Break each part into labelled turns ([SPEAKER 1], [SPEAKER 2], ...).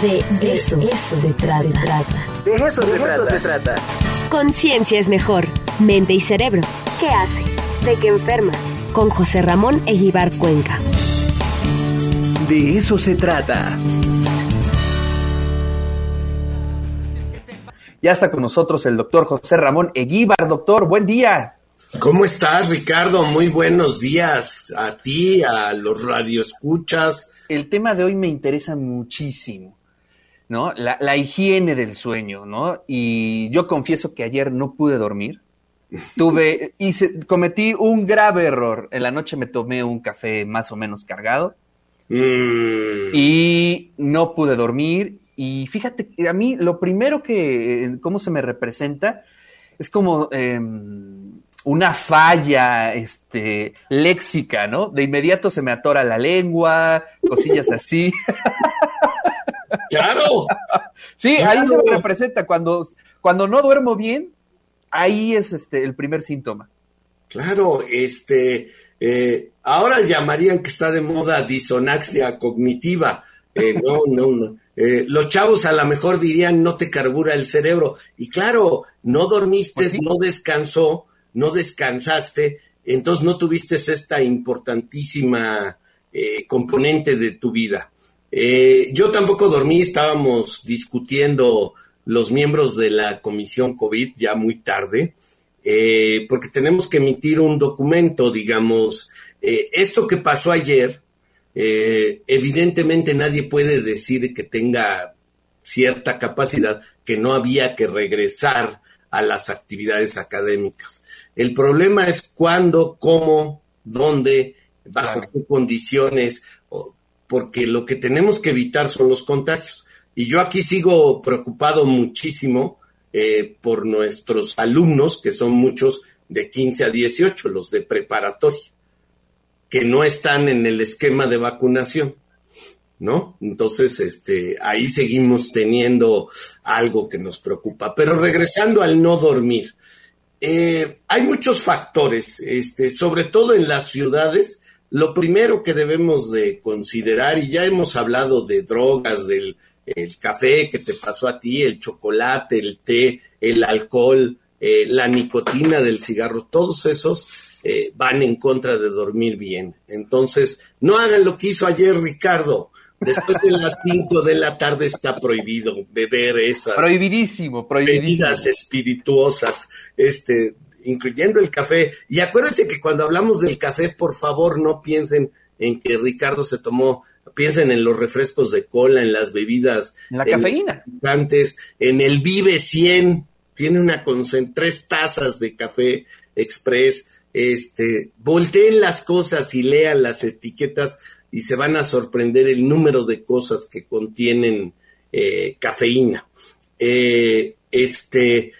[SPEAKER 1] De eso, eso se trata.
[SPEAKER 2] De eso, se, trata. se trata.
[SPEAKER 1] Conciencia es mejor. Mente y cerebro. ¿Qué hace? ¿De qué enferma? Con José Ramón Eguibar Cuenca.
[SPEAKER 2] De eso se trata. Ya está con nosotros el doctor José Ramón Eguíbar. Doctor, buen día.
[SPEAKER 3] ¿Cómo estás, Ricardo? Muy buenos días a ti, a los radioescuchas.
[SPEAKER 2] El tema de hoy me interesa muchísimo, ¿no? La, higiene del sueño, ¿no? Y yo confieso que ayer no pude dormir. Tuve, hice, cometí un grave error. En la noche me tomé un café más o menos cargado.
[SPEAKER 3] Mm.
[SPEAKER 2] Y no pude dormir. Y fíjate, a mí lo primero que, cómo se me representa, es como em, una falla este, léxica, ¿no? De inmediato se me atora la lengua, cosillas así.
[SPEAKER 3] Claro.
[SPEAKER 2] sí, ahí se me representa. Cuando, cuando no duermo bien, ahí es este el primer síntoma.
[SPEAKER 3] Claro, este, eh, ahora llamarían que está de moda disonaxia cognitiva. Eh, no, no, no. Eh, los chavos a lo mejor dirían no te carbura el cerebro. Y claro, no dormiste,
[SPEAKER 2] Pues
[SPEAKER 3] no descansó, no descansaste, entonces no tuviste esta importantísima eh, componente de tu vida. Eh, yo tampoco dormí, estábamos discutiendo los miembros de la comisión COVID ya muy tarde, eh, porque tenemos que emitir un documento, digamos, eh, esto que pasó ayer, evidentemente nadie puede decir que tenga cierta capacidad, que no había que regresar a las actividades académicas. El problema es cuándo, cómo, dónde, bajo
[SPEAKER 2] Claro.
[SPEAKER 3] qué condiciones, porque lo que tenemos que evitar son los contagios. Y yo aquí sigo preocupado muchísimo eh, por nuestros alumnos, que son muchos de 15 a 18, los de preparatoria, que no están en el esquema de vacunación. ¿no? Entonces, este, ahí seguimos teniendo algo que nos preocupa. Pero regresando al no dormir, eh, hay muchos factores, este, sobre todo en las ciudades. Lo primero que debemos de considerar, y ya hemos hablado de drogas, del el café que te pasó a ti, el chocolate, el té, el alcohol, eh, la nicotina del cigarro, todos esos eh, van en contra de dormir bien. Entonces, no hagan lo que hizo ayer Ricardo. Después de las 5 de la tarde está prohibido beber esas
[SPEAKER 2] Prohibidísimo, prohibidísimo.
[SPEAKER 3] bebidas espirituosas, este, incluyendo el café. Y acuérdense que cuando hablamos del café, por favor, no piensen en que Ricardo se tomó, piensen en los refrescos de cola, en las bebidas.
[SPEAKER 2] En la cafeína.
[SPEAKER 3] Antes, en el Vive 100, tiene una concent tres tazas de café express. Este, volteen las cosas y lean las etiquetas y se van a sorprender el número de cosas que contienen eh, cafeína. Eh, este,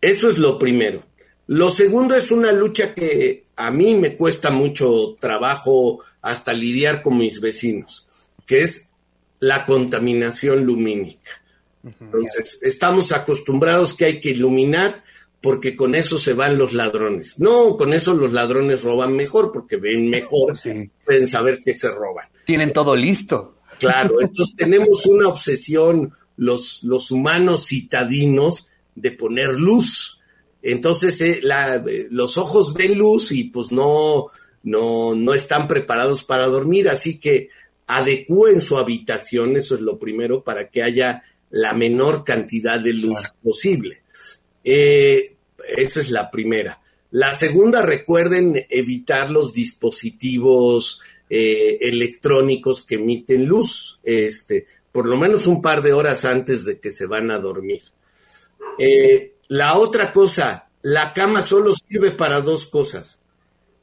[SPEAKER 3] eso es lo primero. Lo segundo es una lucha que a mí me cuesta mucho trabajo hasta lidiar con mis vecinos, que es la contaminación lumínica. Entonces, estamos acostumbrados que hay que iluminar porque con eso se van los ladrones. No, con eso los ladrones roban mejor porque ven mejor,
[SPEAKER 2] Sí.
[SPEAKER 3] pueden saber que se roban.
[SPEAKER 2] Tienen todo listo.
[SPEAKER 3] Claro, entonces tenemos una obsesión los, los humanos citadinos de poner luz. Entonces eh, la- eh, los ojos ven luz y pues no, no, no están preparados para dormir, así que adecúen su habitación, eso es lo primero, para que haya la menor cantidad de luz
[SPEAKER 2] Claro.
[SPEAKER 3] posible. Eh, esa es la primera. La segunda, recuerden evitar los dispositivos eh, electrónicos que emiten luz, este, por lo menos un par de horas antes de que se van a dormir. Eh, la otra cosa, la cama solo sirve para dos cosas,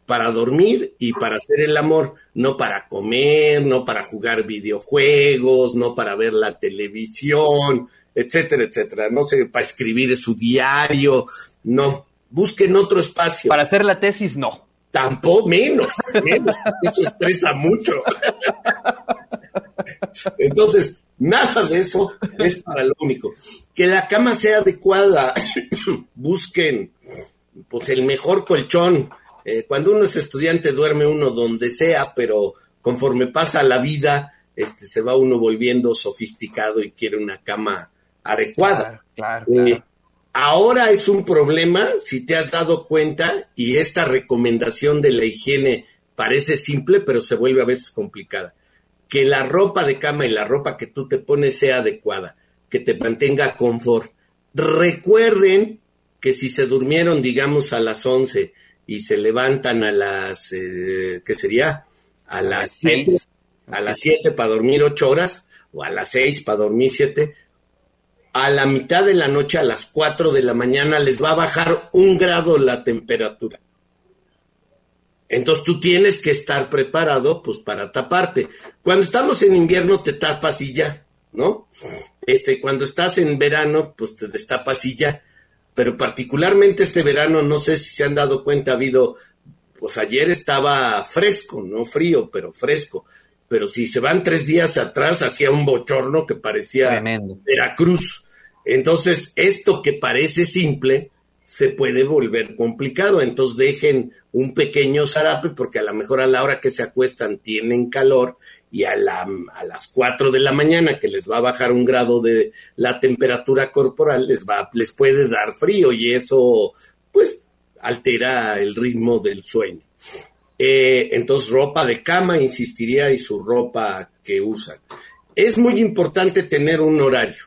[SPEAKER 3] para dormir y para hacer el amor, no para comer, no para jugar videojuegos, no para ver la televisión, etcétera, etcétera. No sé, para escribir su diario, no. Busquen otro espacio.
[SPEAKER 2] Para hacer la tesis, no.
[SPEAKER 3] Tampoco, menos, menos. Eso estresa mucho. Entonces, nada de eso es para lo único. Que la cama sea adecuada. Busquen, pues, el mejor colchón. Eh, cuando uno es estudiante, duerme uno donde sea, pero conforme pasa la vida, este, se va uno volviendo sofisticado y quiere una cama adecuada.
[SPEAKER 2] Claro, claro.
[SPEAKER 3] Eh, ahora es un problema, si te has dado cuenta, y esta recomendación de la higiene parece simple, pero se vuelve a veces complicada. Que la ropa de cama y la ropa que tú te pones sea adecuada, que te mantenga confort. Recuerden que si se durmieron, digamos, a las 11 y se levantan a las, eh, ¿qué sería? A las 7, a las 7 para dormir 8 horas, o a las 6 para dormir 7, a la mitad de la noche, a las 4 de la mañana, les va a bajar un grado la temperatura. Entonces tú tienes que estar preparado pues para taparte. Cuando estamos en invierno te tapas y ya, ¿no? Este, cuando estás en verano pues te destapas y ya. Pero particularmente este verano, no sé si se han dado cuenta, ha habido, pues ayer estaba fresco, no frío, pero fresco. Pero si se van tres días atrás, hacía un bochorno que parecía
[SPEAKER 2] Tremendo.
[SPEAKER 3] Veracruz. Entonces, esto que parece simple, se puede volver complicado. Entonces dejen un pequeño zarape porque a lo mejor a la hora que se acuestan tienen calor y a, la, a las 4 de la mañana que les va a bajar un grado de la temperatura corporal les va les puede dar frío y eso pues altera el ritmo del sueño. Eh, entonces ropa de cama insistiría y su ropa que usan. Es muy importante tener un horario.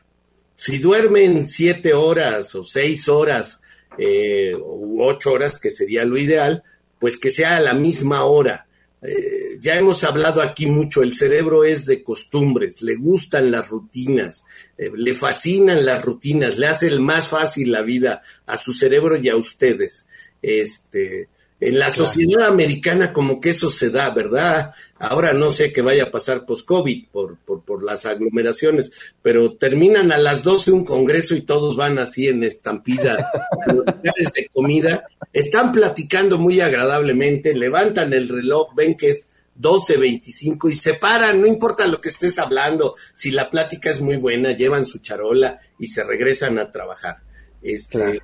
[SPEAKER 3] Si duermen siete horas o seis horas eh, ocho horas, que sería lo ideal, pues que sea a la misma hora. Eh, ya hemos hablado aquí mucho, el cerebro es de costumbres, le gustan las rutinas, eh, le fascinan las rutinas, le hace el más fácil la vida a su cerebro y a ustedes. Este, en la
[SPEAKER 2] Claro.
[SPEAKER 3] sociedad americana como que eso se da, ¿verdad? Ahora no sé qué vaya a pasar post-COVID por, por, por las aglomeraciones, pero terminan a las 12 un congreso y todos van así en estampida de comida. Están platicando muy agradablemente, levantan el reloj, ven que es 12.25 y se paran, no importa lo que estés hablando, si la plática es muy buena, llevan su charola y se regresan a trabajar. Este,
[SPEAKER 2] Claro.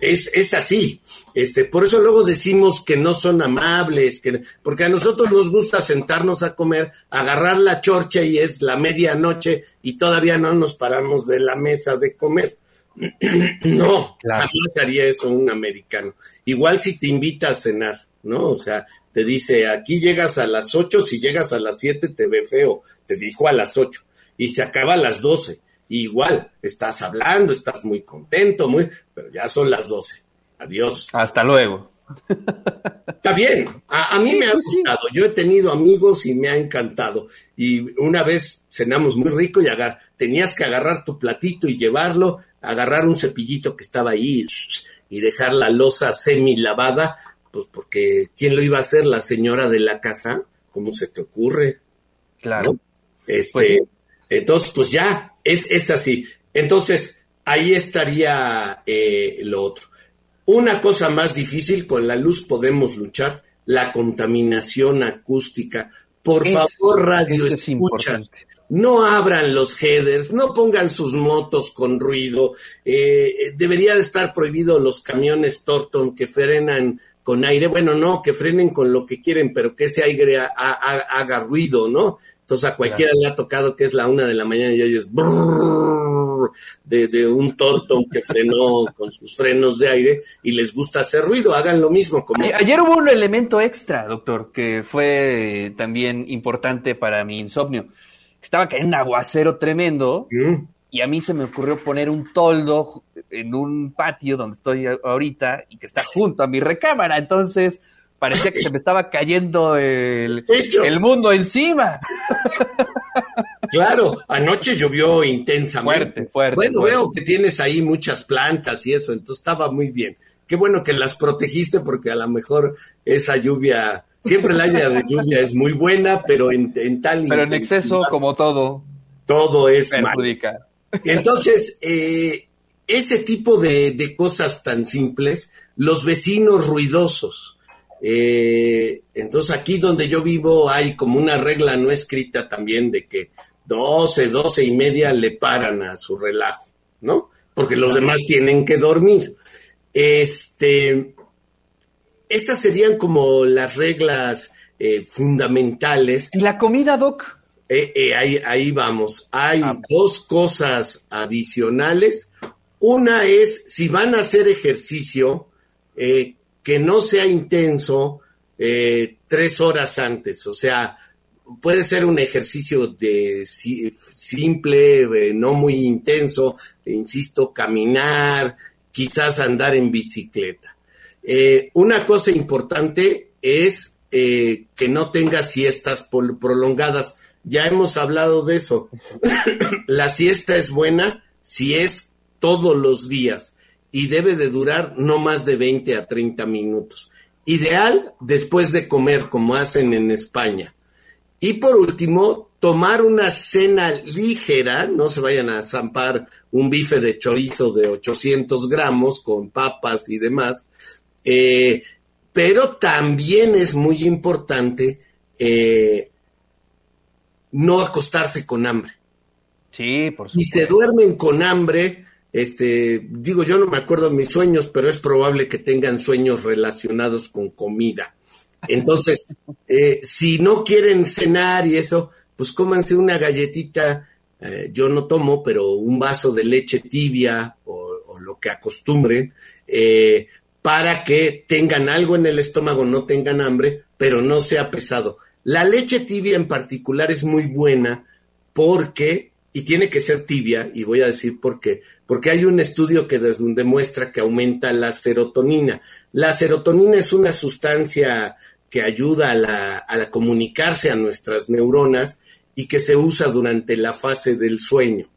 [SPEAKER 3] Es, es así. Este, por eso luego decimos que no son amables, que, porque a nosotros nos gusta sentarnos a comer, agarrar la chorcha y es la medianoche y todavía no nos paramos de la mesa de comer. no,
[SPEAKER 2] Claro.
[SPEAKER 3] jamás haría eso un americano. Igual si te invita a cenar, ¿no? O sea, te dice, aquí llegas a las 8, si llegas a las 7 te ve feo, te dijo a las 8 y se acaba a las 12. Igual, estás hablando, estás muy contento, muy, pero ya son las 12. Adiós.
[SPEAKER 2] Hasta luego.
[SPEAKER 3] Está bien, a, a mí me ha gustado. Yo he tenido amigos y me ha encantado. Y una vez cenamos muy rico y agar tenías que agarrar tu platito y llevarlo, agarrar un cepillito que estaba ahí y dejar la losa semi lavada, pues porque ¿quién lo iba a hacer? La señora de la casa. ¿Cómo se te ocurre?
[SPEAKER 2] Claro.
[SPEAKER 3] ¿no? Este,
[SPEAKER 2] Pues-
[SPEAKER 3] entonces, pues ya, es, es así. Entonces, ahí estaría eh, lo otro. Una cosa más difícil, con la luz podemos luchar, la contaminación acústica. Por favor, radio
[SPEAKER 2] es
[SPEAKER 3] escuchas, no abran los headers, no pongan sus motos con ruido. Eh, debería de estar prohibido los camiones Torton que frenan con aire. Bueno, no, que frenen con lo que quieren, pero que ese aire ha- ha- haga ruido, ¿no? Entonces a cualquiera le ha tocado que es la una de la mañana y oyes brrrr de, de un Torton que frenó con sus frenos de aire y les gusta hacer ruido. Hagan lo mismo como...
[SPEAKER 2] Ayer hubo un elemento extra, doctor, que fue también importante para mi insomnio. Estaba cayendo un aguacero tremendo
[SPEAKER 3] Mm,
[SPEAKER 2] y a mí se me ocurrió poner un toldo en un patio donde estoy ahorita y que está junto a mi recámara. Entonces parecía que se me estaba cayendo el, el mundo encima.
[SPEAKER 3] Claro, anoche llovió intensamente.
[SPEAKER 2] Fuerte, fuerte,
[SPEAKER 3] Bueno,
[SPEAKER 2] fuerte.
[SPEAKER 3] veo que tienes ahí muchas plantas y eso, entonces estaba muy bien. Qué bueno que las protegiste porque a lo mejor esa lluvia, siempre el área de lluvia es muy buena, pero en, en tal
[SPEAKER 2] Pero en exceso, como todo,
[SPEAKER 3] todo es mal.
[SPEAKER 2] perjudica.
[SPEAKER 3] Entonces, eh, ese tipo de, de cosas tan simples, los vecinos ruidosos. Eh, entonces, aquí donde yo vivo hay como una regla no escrita también de que 12, 12 y media le paran a su relajo, ¿no? Porque los demás tienen que dormir. Este, estas serían como las reglas eh, fundamentales.
[SPEAKER 2] ¿Y la comida, Doc?
[SPEAKER 3] Eh, eh, ahí, ahí vamos. Hay ah. dos cosas adicionales. Una es, si van a hacer ejercicio, eh, que no sea intenso tres horas antes. O sea, puede ser un ejercicio de simple, no muy intenso, insisto, caminar, quizás andar en bicicleta. una cosa importante es que no tenga siestas prolongadas ya hemos hablado de eso. la siesta es buena si es todos los días y debe de durar no más de 20 a 30 minutos. Ideal después de comer, como hacen en España. Y por último, tomar una cena ligera, no se vayan a zampar un bife de chorizo de 800 gramos con papas y demás, eh, pero también es muy importante eh, no acostarse con hambre.
[SPEAKER 2] Sí, por
[SPEAKER 3] supuesto. Y se duermen con hambre, este, digo, yo no me acuerdo de mis sueños, pero es probable que tengan sueños relacionados con comida. Entonces, eh, si no quieren cenar y eso, pues cómanse una galletita, eh, yo no tomo, pero un vaso de leche tibia o, lo que acostumbren, eh, para que tengan algo en el estómago, no tengan hambre, pero no sea pesado. La leche tibia en particular es muy buena porque, y tiene que ser tibia, y voy a decir por qué, porque hay un estudio que demuestra que aumenta la serotonina. La serotonina es una sustancia que ayuda a, la, comunicarse a nuestras neuronas y que se usa durante la fase del sueño.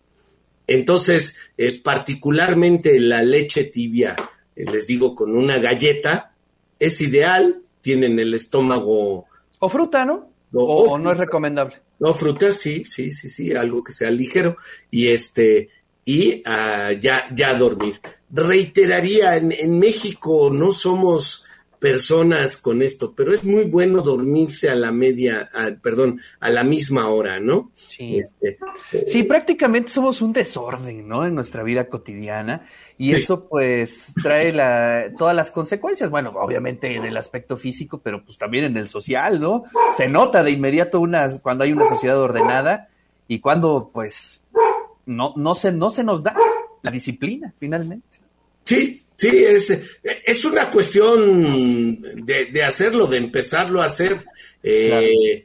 [SPEAKER 3] Entonces, eh, particularmente la leche tibia, eh, les digo, con una galleta, es ideal, tienen el estómago
[SPEAKER 2] o fruta, ¿no? o, no es recomendable.
[SPEAKER 3] No, fruta sí, sí, sí, sí, algo que sea ligero y este y uh, ya ya dormir. Reiteraría en, en México no somos personas con esto, pero es muy bueno dormirse a la media, perdón, a la misma hora, ¿no?
[SPEAKER 2] Sí. Este, sí, prácticamente somos un desorden, ¿no? En nuestra vida cotidiana y eso pues trae la, todas las consecuencias, bueno, obviamente en el aspecto físico, pero pues también en el social, ¿no? Se nota de inmediato una, cuando hay una sociedad ordenada y cuando pues no, no, se, no se nos da la disciplina finalmente.
[SPEAKER 3] Sí, Sí, es, es una cuestión de, hacerlo, de empezarlo a hacer. Eh,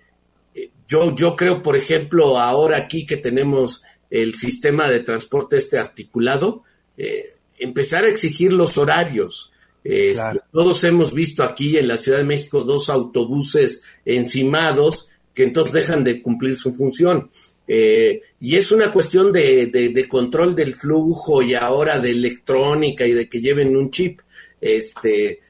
[SPEAKER 3] yo, yo creo, por ejemplo, ahora aquí que tenemos el sistema de transporte este articulado, eh, empezar a exigir los horarios. Este, todos hemos visto aquí en la Ciudad de México dos autobuses encimados que entonces dejan de cumplir su función. Eh, y es una cuestión de, de, control del flujo y ahora de electrónica y de que lleven un chip. Este,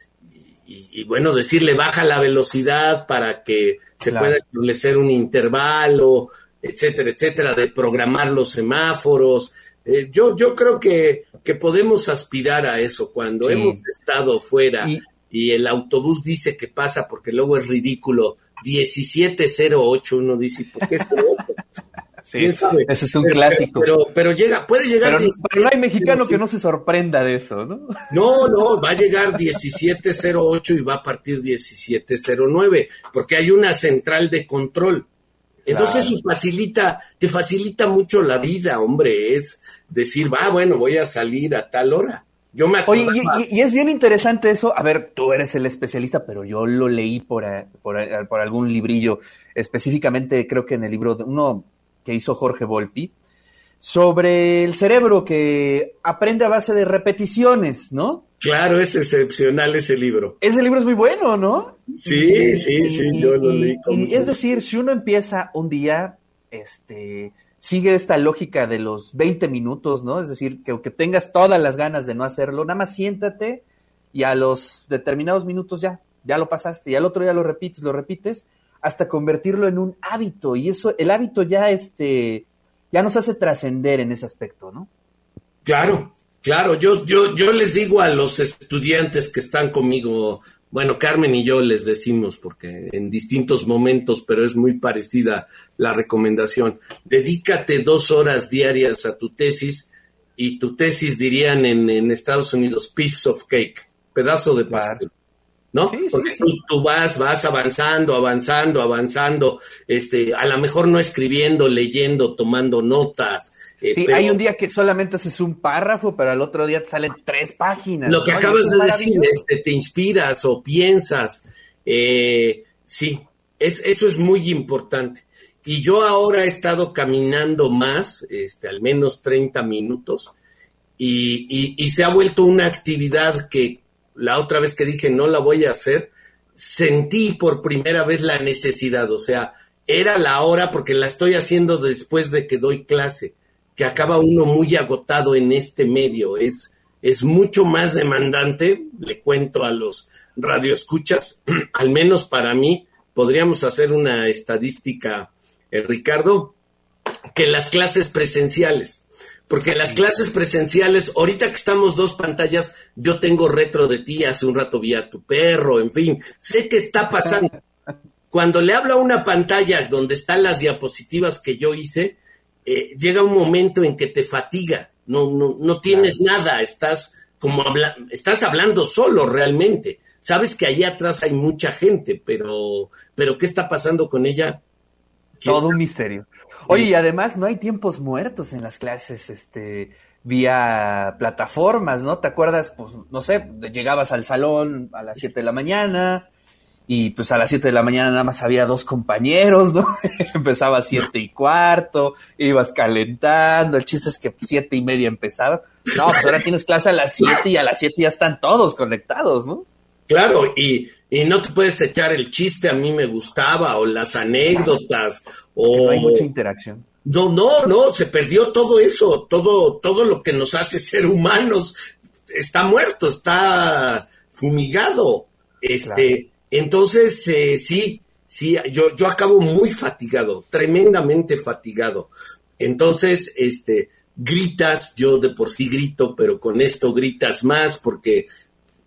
[SPEAKER 3] y, bueno, decirle baja la velocidad para que se pueda establecer un intervalo, etcétera, etcétera, de programar los semáforos. Eh, yo, yo creo que, que podemos aspirar a eso cuando hemos estado fuera y, el autobús dice que pasa porque luego es ridículo. 1708, uno dice, ¿por qué 08?
[SPEAKER 2] Ese es un clásico.
[SPEAKER 3] Pero, pero, llega, puede llegar.
[SPEAKER 2] Pero, no hay mexicano que no se sorprenda de eso, ¿no?
[SPEAKER 3] No, no, va a llegar 1708 y va a partir 1709, porque hay una central de control. Entonces eso facilita, te facilita mucho la vida, hombre, es decir, va, bueno, voy a salir a tal hora. Yo me
[SPEAKER 2] Oye, y, es bien interesante eso. A ver, tú eres el especialista, pero yo lo leí por, por, por algún librillo, específicamente creo que en el libro de uno que hizo Jorge Volpi, sobre el cerebro que aprende a base de repeticiones, ¿no?
[SPEAKER 3] Claro, es excepcional ese libro.
[SPEAKER 2] Ese libro es muy bueno, ¿no?
[SPEAKER 3] Sí, sí, sí, yo lo leí.
[SPEAKER 2] Y es decir, si uno empieza un día, este, sigue esta lógica de los 20 minutos, ¿no? Es decir, que aunque tengas todas las ganas de no hacerlo, nada más siéntate y a los determinados minutos ya, ya lo pasaste, y al otro día lo repites, lo repites, hasta convertirlo en un hábito. Y eso, el hábito ya, este, ya nos hace trascender en ese aspecto, ¿no?
[SPEAKER 3] Claro, claro. Yo, yo, yo les digo a los estudiantes que están conmigo, bueno, Carmen y yo les decimos, porque en distintos momentos, pero es muy parecida la recomendación. Dedícate dos horas diarias a tu tesis y tu tesis dirían en, Estados Unidos, piece of cake, pedazo de pastel. ¿No? Porque Tú, vas, vas avanzando, avanzando, avanzando, este, a lo mejor no escribiendo, leyendo, tomando notas.
[SPEAKER 2] Eh, sí, hay un día que solamente haces un párrafo, pero al otro día te salen tres páginas.
[SPEAKER 3] Lo que acabas de decir, este, te inspiras o piensas. Eh, sí, es, eso es muy importante. Y yo ahora he estado caminando más, este, al menos 30 minutos, y, y se ha vuelto una actividad que la otra vez que dije no la voy a hacer, sentí por primera vez la necesidad, o sea, era la hora porque la estoy haciendo después de que doy clase, que acaba uno muy agotado en este medio, es, es mucho más demandante, le cuento a los radioescuchas, al menos para mí, podríamos hacer una estadística, eh, Ricardo, que las clases presenciales. Porque las clases presenciales, ahorita que estamos dos pantallas, yo tengo retro de ti, hace un rato vi a tu perro, en fin, sé que está pasando. Cuando le hablo a una pantalla donde están las diapositivas que yo hice, eh, llega un momento en que te fatiga, no, no, no tienes nada, estás como habla estás hablando solo realmente. Sabes que allá atrás hay mucha gente, pero, pero ¿qué está pasando con ella?
[SPEAKER 2] Todo un misterio. Oye, y además no hay tiempos muertos en las clases, este, vía plataformas, ¿no? ¿Te acuerdas? Pues, no sé, llegabas al salón a las 7 de la mañana y pues a las 7 de la mañana nada más había dos compañeros, ¿no? empezaba a 7 y cuarto, ibas calentando, el chiste es que siete y media empezaba. No, pues ahora tienes clase a las 7 y a las 7 ya están todos conectados, ¿no?
[SPEAKER 3] Claro, y, y no te puedes echar el chiste, a mí me gustaba, o las anécdotas, o...
[SPEAKER 2] No hay mucha interacción.
[SPEAKER 3] No, no, no, se perdió todo eso, todo, todo lo que nos hace ser humanos está muerto, está fumigado. Este, entonces, eh, sí, sí, yo, yo acabo muy fatigado, tremendamente fatigado. Entonces, este, gritas, yo de por sí grito, pero con esto gritas más porque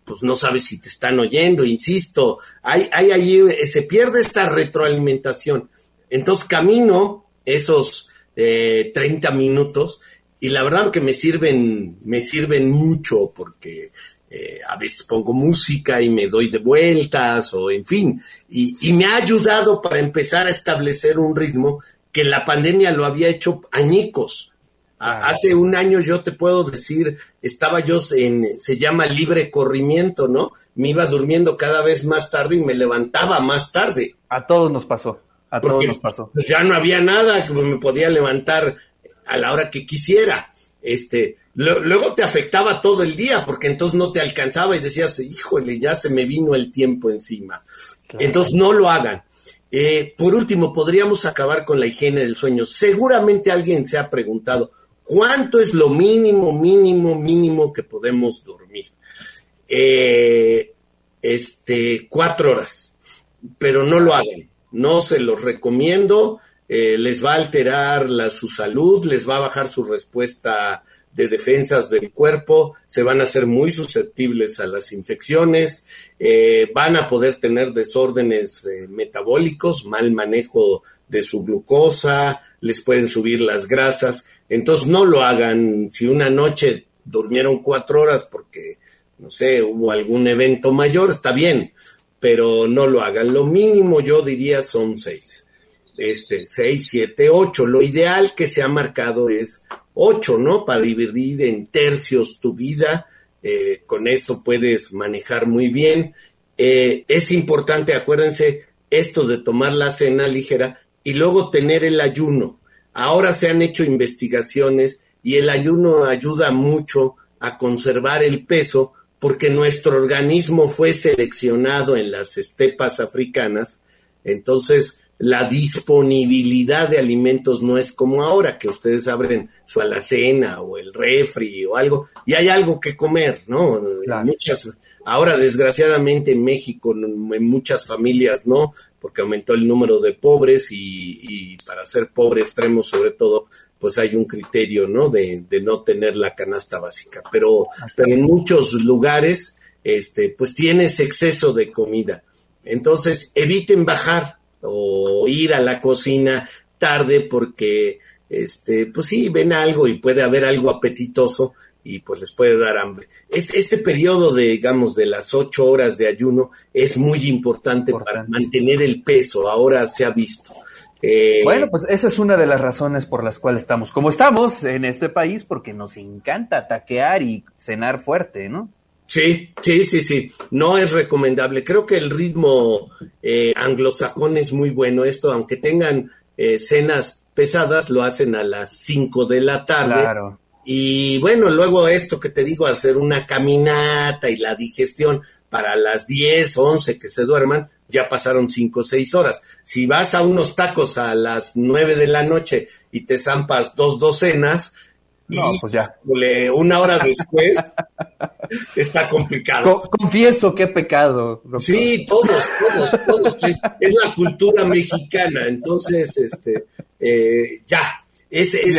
[SPEAKER 3] pues no sabes si te están oyendo, insisto, hay, hay ahí, se pierde esta retroalimentación. Entonces camino esos eh, 30 minutos y la verdad que me sirven, me sirven mucho porque eh, a veces pongo música y me doy de vueltas o en fin, y, y me ha ayudado para empezar a establecer un ritmo que la pandemia lo había hecho añicos. Hace un año yo te puedo decir, estaba yo en, se llama libre corrimiento, ¿no? Me iba durmiendo cada vez más tarde y me levantaba más tarde.
[SPEAKER 2] A todos nos pasó, a todos nos pasó.
[SPEAKER 3] Ya no había nada que me podía levantar a la hora que quisiera. Este, luego te afectaba todo el día porque entonces no te alcanzaba y decías, híjole, ya se me vino el tiempo encima. Entonces no lo hagan. Eh, por último, podríamos acabar con la higiene del sueño. Seguramente alguien se ha preguntado, ¿Cuánto es lo mínimo, mínimo, mínimo que podemos dormir? Eh, este, cuatro horas, pero no lo hagan, no se los recomiendo, eh, les va a alterar su salud, les va a bajar su respuesta de defensas del cuerpo, se van a ser muy susceptibles a las infecciones, eh, van a poder tener desórdenes metabólicos, mal manejo de su glucosa, les pueden subir las grasas. Entonces no lo hagan si una noche durmieron cuatro horas porque, no sé, hubo algún evento mayor, está bien, pero no lo hagan. Lo mínimo yo diría son seis. Este, seis, siete, ocho. Lo ideal que se ha marcado es ocho, ¿no? Para dividir en tercios tu vida. Eh, con eso puedes manejar muy bien. Eh, es importante, acuérdense, esto de tomar la cena ligera y luego tener el ayuno. Ahora se han hecho investigaciones y el ayuno ayuda mucho a conservar el peso porque nuestro organismo fue seleccionado en las estepas africanas, entonces la disponibilidad de alimentos no es como ahora, que ustedes abren su alacena o el refri o algo, y hay algo que comer, ¿no? Muchas, ahora desgraciadamente en México, en muchas familias, ¿no? porque aumentó el número de pobres y, para ser pobre extremo sobre todo, pues hay un criterio, ¿no? De, no tener la canasta básica. Pero, pero en muchos lugares, este, pues tienes exceso de comida. Entonces, eviten bajar o ir a la cocina tarde porque, este, pues sí, ven algo y puede haber algo apetitoso y pues les puede dar hambre. Este, este periodo de, digamos, de las ocho horas de ayuno es muy importante, para mantener el peso, ahora se ha visto.
[SPEAKER 2] Eh, bueno, pues esa es una de las razones por las cuales estamos como estamos en este país, porque nos encanta taquear y cenar fuerte, ¿no?
[SPEAKER 3] Sí, sí, sí, sí. No es recomendable. Creo que el ritmo eh, anglosajón es muy bueno. Esto, aunque tengan eh, cenas pesadas, lo hacen a las 5 de la tarde. Claro. Y bueno, luego esto que te digo, hacer una caminata y la digestión para las 10, 11 que se duerman, ya pasaron 5 o 6 horas. Si vas a unos tacos a las 9 de la noche y te zampas dos docenas, no, pues ya. Una hora después está complicado.
[SPEAKER 2] confieso que he pecado.
[SPEAKER 3] Sí, todos, todos, todos. Es, la cultura mexicana. Entonces, este, eh, ya. Es, es,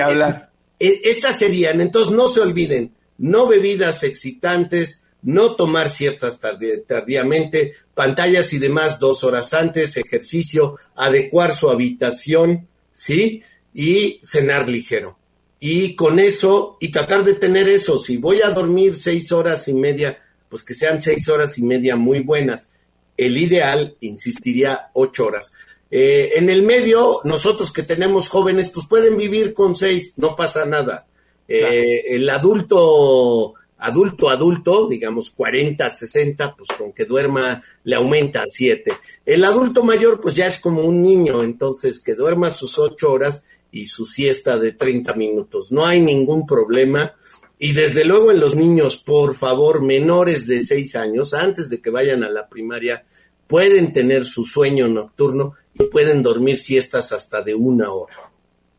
[SPEAKER 3] estas serían, entonces no se olviden, no bebidas excitantes, no tomar ciertas tardíamente, pantallas y demás dos horas antes, ejercicio, adecuar su habitación, ¿sí? Y cenar ligero. Y con eso, y tratar de tener eso, si voy a dormir seis horas y media, pues que sean seis horas y media muy buenas. El ideal, insistiría, ocho horas. Eh, en el medio, nosotros que tenemos jóvenes, pues pueden vivir con seis, no pasa nada. Eh, el adulto, adulto, adulto, digamos 40, 60, pues con que duerma le aumenta a siete. El adulto mayor, pues ya es como un niño, entonces que duerma sus ocho horas y su siesta de 30 minutos. No hay ningún problema. Y desde luego en los niños, por favor, menores de seis años, antes de que vayan a la primaria, pueden tener su sueño nocturno y pueden dormir siestas hasta de una hora.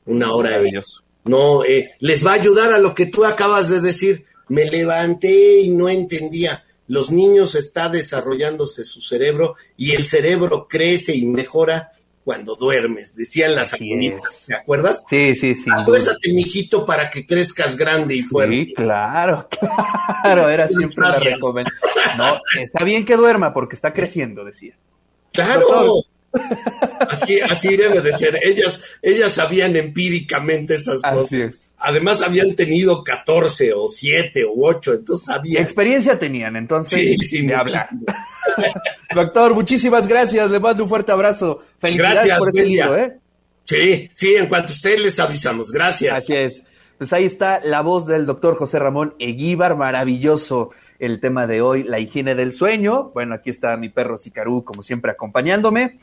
[SPEAKER 3] Una hora. ellos. No, eh, les va a ayudar a lo que tú acabas de decir. Me levanté y no entendía. Los niños está desarrollándose su cerebro y el cerebro crece y mejora cuando duermes, decían las abuelitas, ¿te acuerdas?
[SPEAKER 2] Sí, sí, sí.
[SPEAKER 3] Acuéstate, mijito, para que crezcas grande y fuerte.
[SPEAKER 2] Sí, claro, claro, era siempre la recomendación. No, está bien que duerma porque está creciendo, decía.
[SPEAKER 3] Claro. Así, así debe de ser. Ellas, ellas sabían empíricamente esas cosas. Así es. Además habían tenido 14 o 7 o 8, entonces sabían.
[SPEAKER 2] Experiencia tenían, entonces sí, sí, Doctor, muchísimas gracias, le mando un fuerte abrazo. Felicidades por ese libro, ¿eh?
[SPEAKER 3] Sí, sí, en cuanto a ustedes les avisamos. Gracias.
[SPEAKER 2] Así es. Pues ahí está la voz del doctor José Ramón Eguíbar, maravilloso el tema de hoy, la higiene del sueño. Bueno, aquí está mi perro Sicarú, como siempre, acompañándome.